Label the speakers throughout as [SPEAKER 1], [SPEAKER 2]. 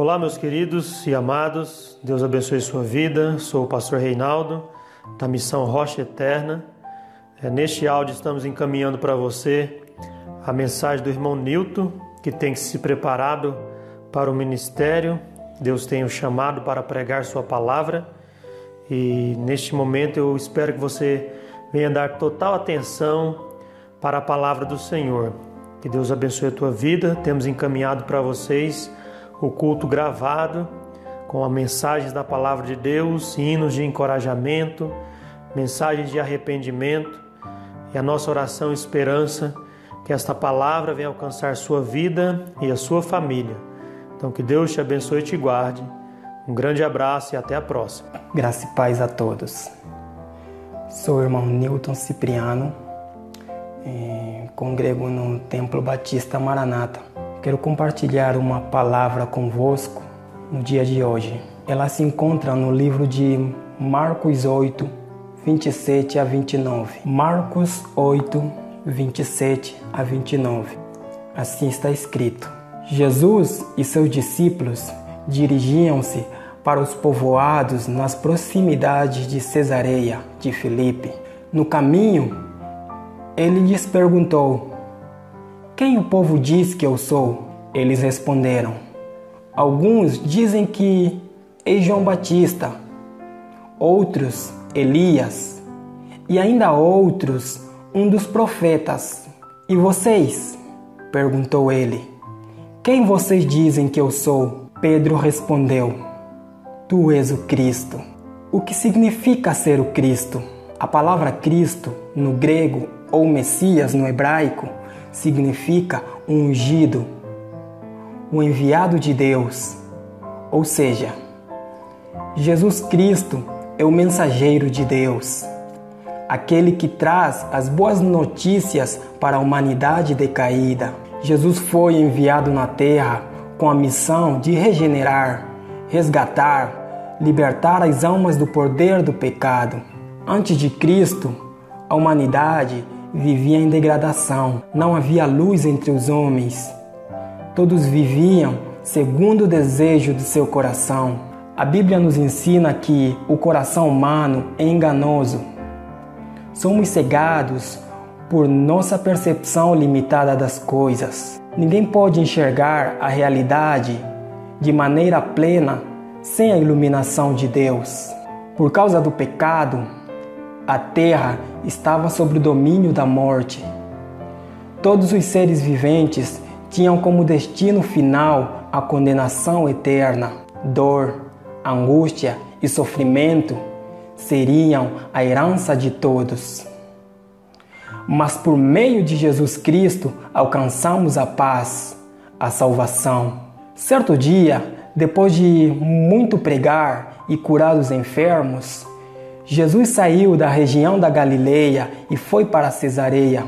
[SPEAKER 1] Olá, meus queridos e amados, Deus abençoe sua vida. Sou o pastor Reinaldo, da missão Rocha Eterna. É, neste áudio, estamos encaminhando para você a mensagem do irmão Nilton, que tem se preparado para o ministério. Deus tem o chamado para pregar Sua palavra e neste momento eu espero que você venha dar total atenção para a palavra do Senhor. Que Deus abençoe a tua vida. Temos encaminhado para vocês o culto gravado com as mensagens da palavra de Deus, hinos de encorajamento, mensagens de arrependimento e a nossa oração esperança que esta palavra venha alcançar sua vida e a sua família. Então que Deus te abençoe e te guarde. Um grande abraço e até a próxima.
[SPEAKER 2] Graça e paz a todos. Sou o irmão Newton Cipriano, eh, congrego no Templo Batista Maranata. Quero compartilhar uma palavra convosco no dia de hoje. Ela se encontra no livro de Marcos 8, 27 a 29. Marcos 8, 27 a 29. Assim está escrito: Jesus e seus discípulos dirigiam-se para os povoados nas proximidades de Cesareia de Filipe. No caminho, ele lhes perguntou: quem o povo diz que eu sou? Eles responderam: Alguns dizem que é João Batista, outros Elias, e ainda outros um dos profetas. E vocês? perguntou ele. Quem vocês dizem que eu sou? Pedro respondeu: Tu és o Cristo. O que significa ser o Cristo? A palavra Cristo, no grego, ou Messias no hebraico, significa ungido, o enviado de Deus. Ou seja, Jesus Cristo é o mensageiro de Deus, aquele que traz as boas notícias para a humanidade decaída. Jesus foi enviado na terra com a missão de regenerar, resgatar, libertar as almas do poder do pecado. Antes de Cristo, a humanidade vivia em degradação. Não havia luz entre os homens. Todos viviam segundo o desejo do seu coração. A Bíblia nos ensina que o coração humano é enganoso. Somos cegados por nossa percepção limitada das coisas. Ninguém pode enxergar a realidade de maneira plena sem a iluminação de Deus. Por causa do pecado, a terra estava sob o domínio da morte. Todos os seres viventes tinham como destino final a condenação eterna. Dor, angústia e sofrimento seriam a herança de todos. Mas por meio de Jesus Cristo alcançamos a paz, a salvação. Certo dia, depois de muito pregar e curar os enfermos, Jesus saiu da região da Galileia e foi para Cesareia.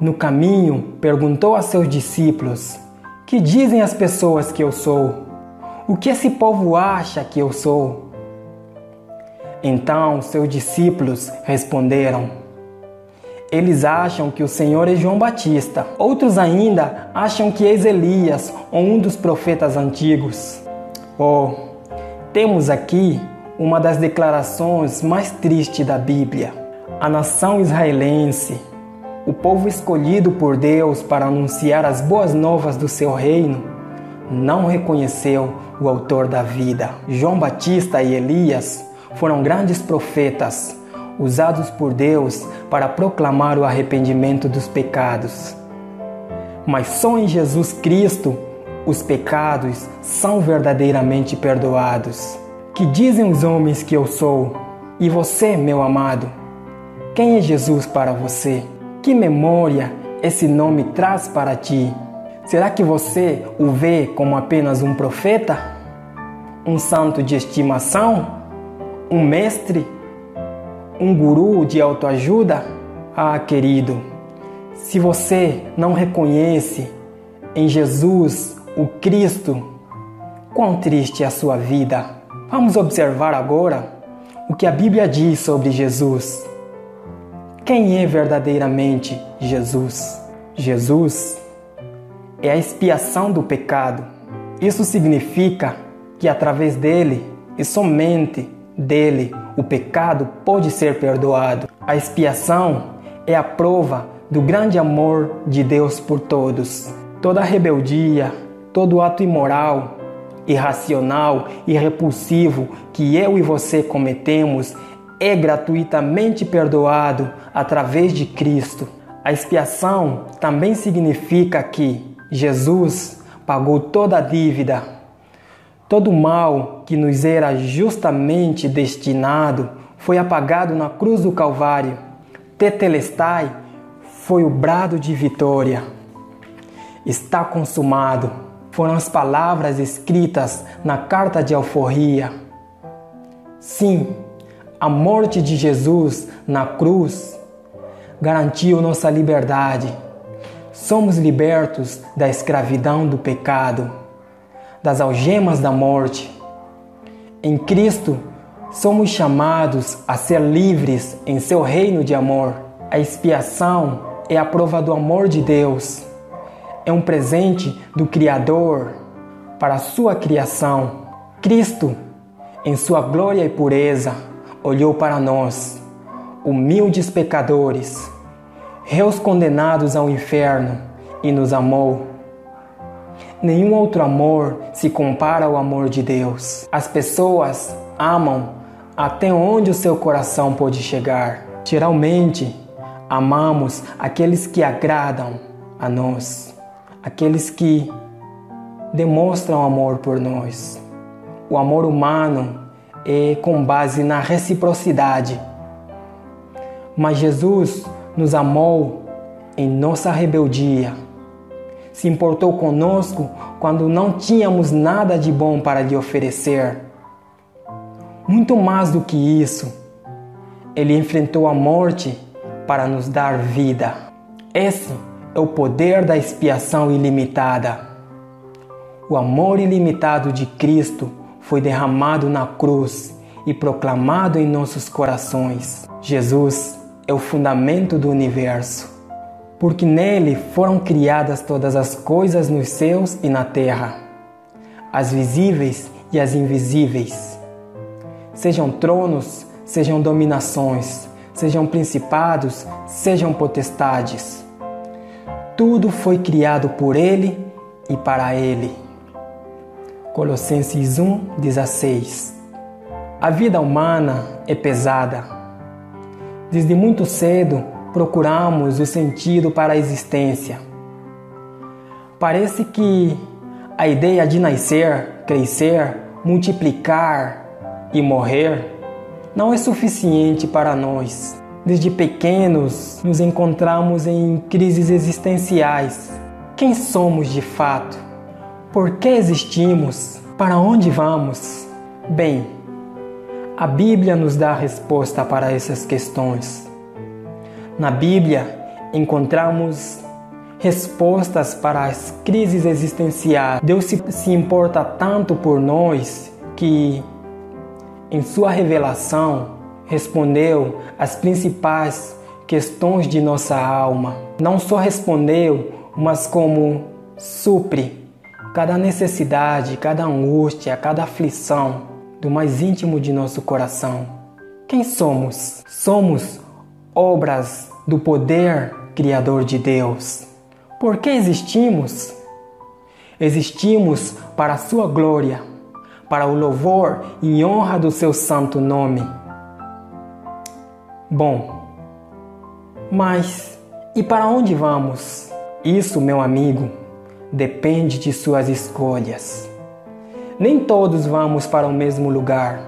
[SPEAKER 2] No caminho, perguntou a seus discípulos: Que dizem as pessoas que eu sou? O que esse povo acha que eu sou? Então seus discípulos responderam: Eles acham que o Senhor é João Batista. Outros ainda acham que és Elias ou um dos profetas antigos. Oh, temos aqui uma das declarações mais tristes da Bíblia. A nação israelense, o povo escolhido por Deus para anunciar as boas novas do seu reino, não reconheceu o autor da vida. João Batista e Elias foram grandes profetas usados por Deus para proclamar o arrependimento dos pecados. Mas só em Jesus Cristo os pecados são verdadeiramente perdoados. Que dizem os homens que eu sou? E você, meu amado? Quem é Jesus para você? Que memória esse nome traz para ti? Será que você o vê como apenas um profeta? Um santo de estimação? Um mestre? Um guru de autoajuda? Ah, querido, se você não reconhece em Jesus o Cristo, quão triste é a sua vida. Vamos observar agora o que a Bíblia diz sobre Jesus. Quem é verdadeiramente Jesus? Jesus é a expiação do pecado. Isso significa que através dele e somente dele o pecado pode ser perdoado. A expiação é a prova do grande amor de Deus por todos. Toda rebeldia, todo ato imoral, irracional e repulsivo que eu e você cometemos é gratuitamente perdoado através de Cristo. A expiação também significa que Jesus pagou toda a dívida, todo o mal que nos era justamente destinado foi apagado na cruz do Calvário. Tetelestai foi o brado de vitória. Está consumado. Foram as palavras escritas na carta de alforria. Sim, a morte de Jesus na cruz garantiu nossa liberdade. Somos libertos da escravidão do pecado, das algemas da morte. Em Cristo, somos chamados a ser livres em seu reino de amor. A expiação é a prova do amor de Deus. É um presente do Criador para a sua criação. Cristo, em sua glória e pureza, olhou para nós, humildes pecadores, réus condenados ao inferno, e nos amou. Nenhum outro amor se compara ao amor de Deus. As pessoas amam até onde o seu coração pode chegar. Geralmente, amamos aqueles que agradam a nós, aqueles que demonstram amor por nós. O amor humano é com base na reciprocidade. Mas Jesus nos amou em nossa rebeldia. Se importou conosco quando não tínhamos nada de bom para lhe oferecer. Muito mais do que isso, ele enfrentou a morte para nos dar vida. Esse é o poder da expiação ilimitada. O amor ilimitado de Cristo foi derramado na cruz e proclamado em nossos corações. Jesus é o fundamento do universo, porque nele foram criadas todas as coisas nos céus e na terra, as visíveis e as invisíveis. Sejam tronos, sejam dominações, sejam principados, sejam potestades. Tudo foi criado por ele e para ele. Colossenses 1:16. A vida humana é pesada. Desde muito cedo procuramos o sentido para a existência. Parece que a ideia de nascer, crescer, multiplicar e morrer não é suficiente para nós. Desde pequenos nos encontramos em crises existenciais. Quem somos de fato? Por que existimos? Para onde vamos? Bem, a Bíblia nos dá a resposta para essas questões. Na Bíblia encontramos respostas para as crises existenciais. Deus se, se importa tanto por nós que, em sua revelação, respondeu as principais questões de nossa alma. Não só respondeu, mas como supre cada necessidade, cada angústia, cada aflição do mais íntimo de nosso coração. Quem somos? Somos obras do poder criador de Deus. Por que existimos? Existimos para a sua glória, para o louvor e honra do seu santo nome. Bom, mas e para onde vamos? Isso, meu amigo, depende de suas escolhas. Nem todos vamos para o mesmo lugar.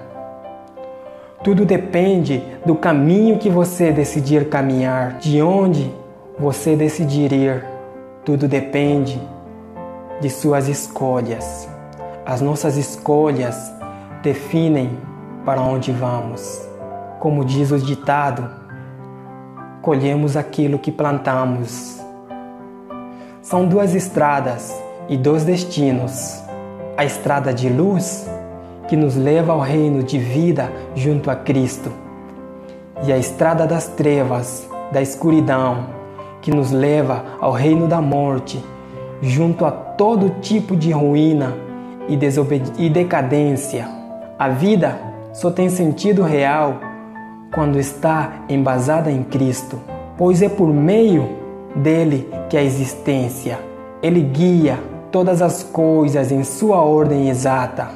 [SPEAKER 2] Tudo depende do caminho que você decidir caminhar, de onde você decidir ir. Tudo depende de suas escolhas. As nossas escolhas definem para onde vamos. Como diz o ditado, colhemos aquilo que plantamos. São duas estradas e dois destinos. A estrada de luz, que nos leva ao reino de vida junto a Cristo, e a estrada das trevas, da escuridão, que nos leva ao reino da morte, junto a todo tipo de ruína e, e decadência. A vida só tem sentido real quando está embasada em Cristo, pois é por meio dele que a existência. Ele guia todas as coisas em sua ordem exata.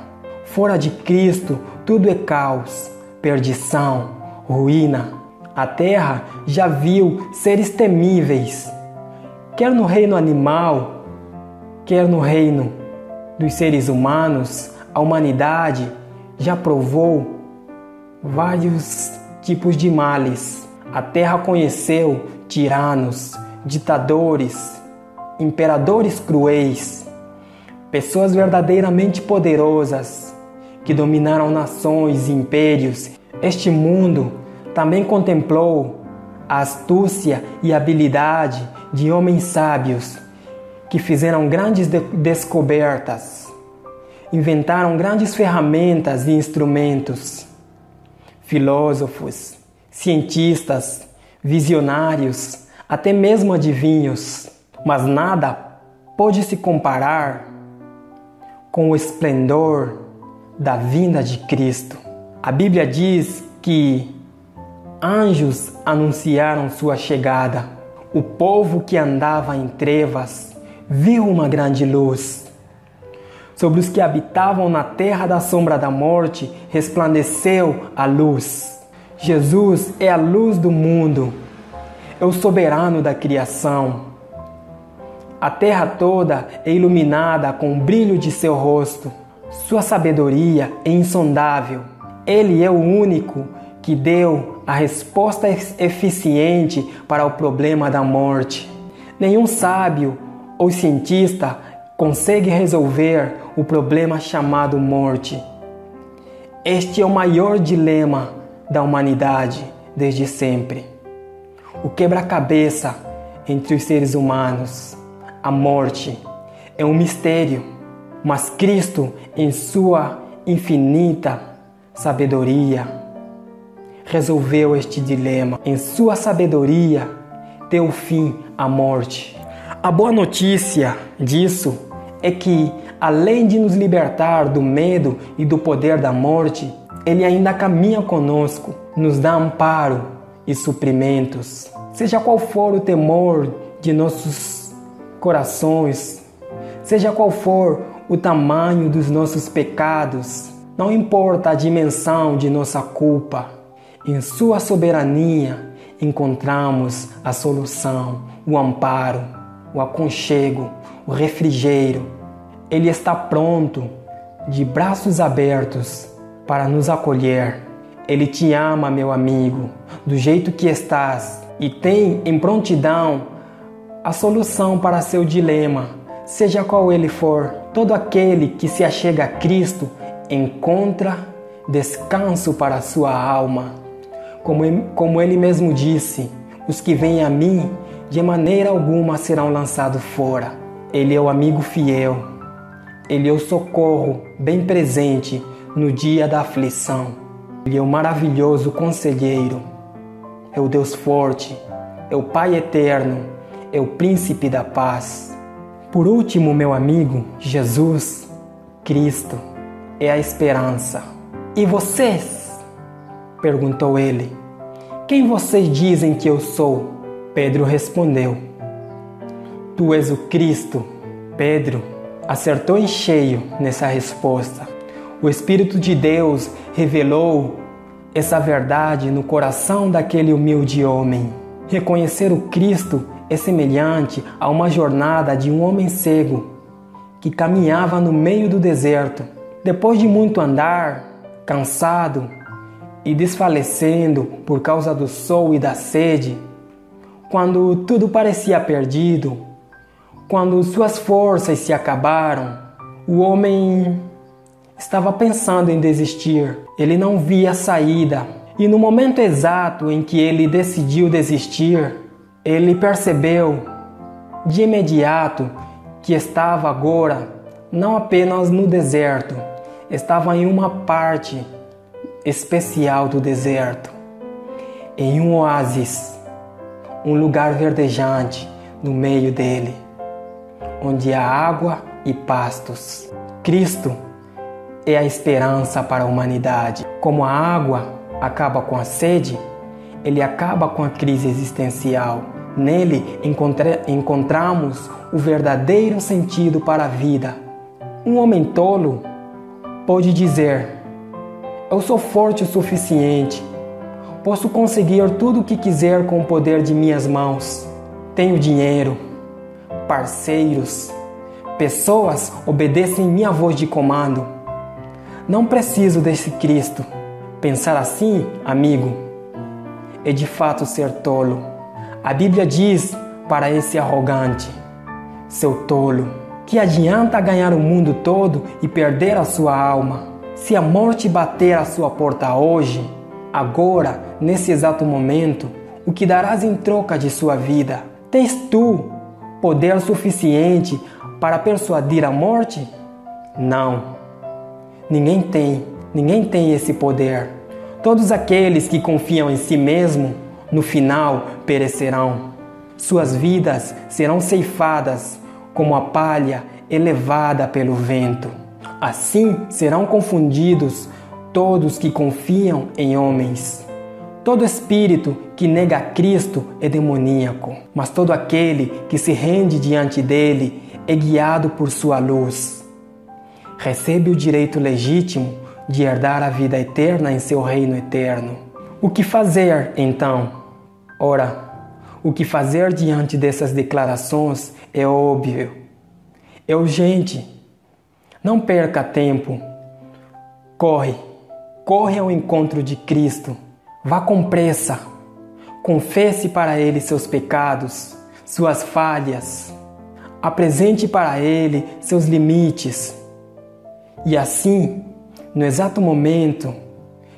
[SPEAKER 2] Fora de Cristo, tudo é caos, perdição, ruína. A terra já viu seres temíveis, quer no reino animal, quer no reino dos seres humanos, a humanidade já provou vários tipos de males. A terra conheceu tiranos, ditadores, imperadores cruéis, pessoas verdadeiramente poderosas que dominaram nações e impérios. Este mundo também contemplou a astúcia e habilidade de homens sábios que fizeram grandes de descobertas, inventaram grandes ferramentas e instrumentos. Filósofos, cientistas, visionários, até mesmo adivinhos, mas nada pode se comparar com o esplendor da vinda de Cristo. A Bíblia diz que anjos anunciaram sua chegada. O povo que andava em trevas viu uma grande luz. Sobre os que habitavam na terra da sombra da morte resplandeceu a luz. Jesus é a luz do mundo, é o soberano da criação. A terra toda é iluminada com o brilho de seu rosto. Sua sabedoria é insondável. Ele é o único que deu a resposta eficiente para o problema da morte. Nenhum sábio ou cientista consegue resolver o problema chamado morte. Este é o maior dilema da humanidade desde sempre. O quebra-cabeça entre os seres humanos, a morte, é um mistério, mas Cristo, em sua infinita sabedoria, resolveu este dilema. Em sua sabedoria, deu fim à morte. A boa notícia disso é que, além de nos libertar do medo e do poder da morte, Ele ainda caminha conosco, nos dá amparo e suprimentos. Seja qual for o temor de nossos corações, seja qual for o tamanho dos nossos pecados, não importa a dimensão de nossa culpa, em Sua soberania encontramos a solução, o amparo o aconchego, o refrigério. Ele está pronto, de braços abertos, para nos acolher. Ele te ama, meu amigo, do jeito que estás e tem em prontidão a solução para seu dilema, seja qual ele for. Todo aquele que se achega a Cristo encontra descanso para sua alma. Como, como ele mesmo disse: os que vêm a mim de maneira alguma serão lançados fora. Ele é o amigo fiel, ele é o socorro bem presente no dia da aflição. Ele é o maravilhoso conselheiro, é o Deus forte, é o Pai eterno, é o príncipe da paz. Por último, meu amigo, Jesus, Cristo, é a esperança. E vocês? perguntou ele. Quem vocês dizem que eu sou? Pedro respondeu: Tu és o Cristo. Pedro acertou em cheio nessa resposta. O Espírito de Deus revelou essa verdade no coração daquele humilde homem. Reconhecer o Cristo é semelhante a uma jornada de um homem cego que caminhava no meio do deserto. Depois de muito andar, cansado e desfalecendo por causa do sol e da sede, quando tudo parecia perdido, quando suas forças se acabaram, o homem estava pensando em desistir. Ele não via saída. E no momento exato em que ele decidiu desistir, ele percebeu de imediato que estava agora não apenas no deserto, estava em uma parte especial do deserto, em um oásis um lugar verdejante no meio dele, onde há água e pastos. Cristo é a esperança para a humanidade. Como a água acaba com a sede, ele acaba com a crise existencial. Nele encontra encontramos o verdadeiro sentido para a vida. Um homem tolo pode dizer: Eu sou forte o suficiente, posso conseguir tudo o que quiser com o poder de minhas mãos. Tenho dinheiro, parceiros, pessoas obedecem minha voz de comando. Não preciso desse Cristo. Pensar assim, amigo, é de fato ser tolo. A Bíblia diz para esse arrogante: seu tolo, que adianta ganhar o mundo todo e perder a sua alma? Se a morte bater à sua porta hoje, agora, nesse exato momento, o que darás em troca de sua vida? Tens tu poder suficiente para persuadir a morte? Não. Ninguém tem, ninguém tem esse poder. Todos aqueles que confiam em si mesmo, no final perecerão. Suas vidas serão ceifadas como a palha elevada pelo vento. Assim serão confundidos todos que confiam em homens. Todo espírito que nega Cristo é demoníaco, mas todo aquele que se rende diante dele é guiado por sua luz recebe o direito legítimo de herdar a vida eterna em seu reino eterno. O que fazer então? Ora, o que fazer diante dessas declarações é óbvio, é urgente. Não perca tempo. Corre, corre ao encontro de Cristo. Vá com pressa. Confesse para Ele seus pecados, suas falhas. Apresente para Ele seus limites e assim, no exato momento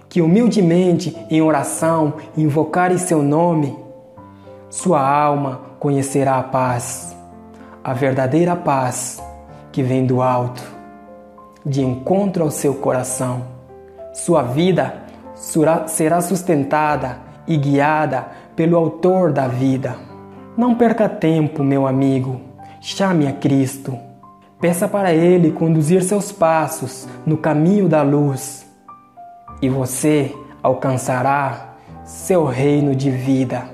[SPEAKER 2] que humildemente em oração invocares seu nome, sua alma conhecerá a paz, a verdadeira paz que vem do alto, de encontro ao seu coração. Sua vida será sustentada e guiada pelo Autor da vida. Não perca tempo, meu amigo, chame a Cristo Peça para Ele conduzir seus passos no caminho da luz e você alcançará seu reino de vida.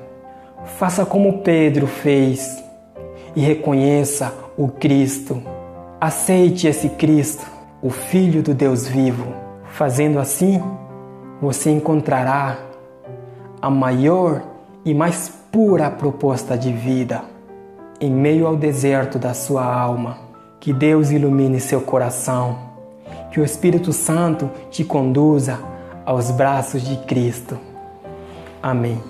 [SPEAKER 2] Faça como Pedro fez e reconheça o Cristo. Aceite esse Cristo, o Filho do Deus vivo. Fazendo assim, você encontrará a maior e mais pura proposta de vida em meio ao deserto da sua alma. Que Deus ilumine seu coração, que o Espírito Santo te conduza aos braços de Cristo. Amém.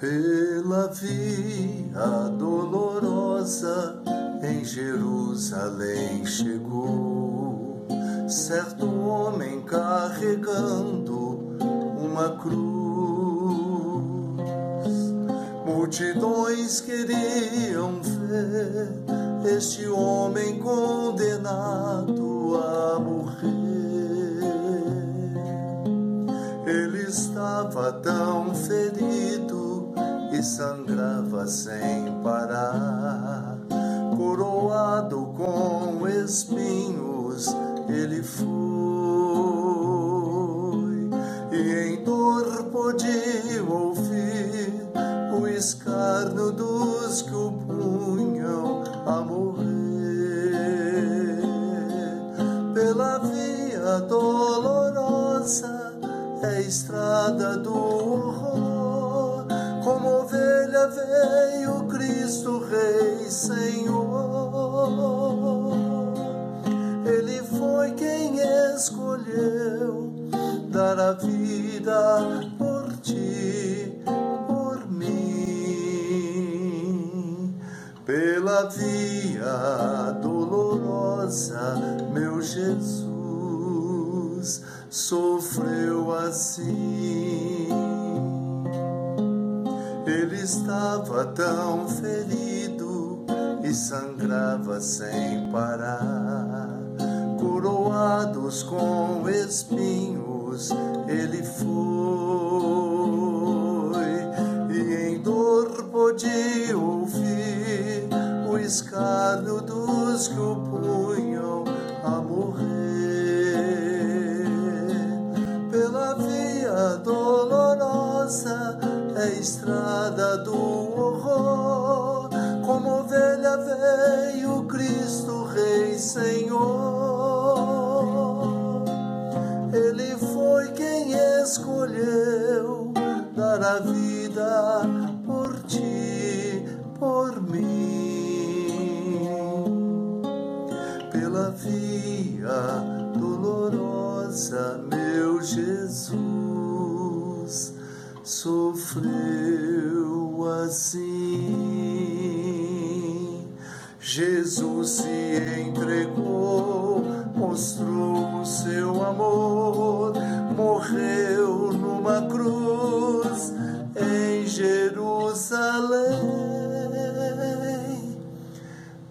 [SPEAKER 3] Pela via dolorosa em Jerusalém chegou certo homem carregando uma cruz Multidões queriam ver este homem condenado a morrer. Ele estava tão ferido e sangrava sem parar, coroado com espinhos, ele foi e em dor podia ouvir o escarno dos que o punham a morrer. Pela via dolorosa ferido e sangrava sem parar. Coroados com espinhos, ele foi, e em dor podia ouvir escárnio dos que o punham a morrer. Pela via dolorosa é estrada do horror, veio Cristo Rei Senhor. Ele foi quem escolheu dar a vida por ti, por mim, pela via dolorosa, meu Jesus sofreu assim. Jesus se entregou, mostrou o seu amor, morreu numa cruz em Jerusalém.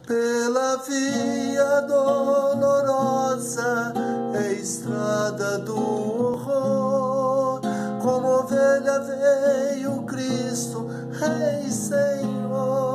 [SPEAKER 3] Pela via dolorosa é estrada do horror, como ovelha veio Cristo, Rei Senhor.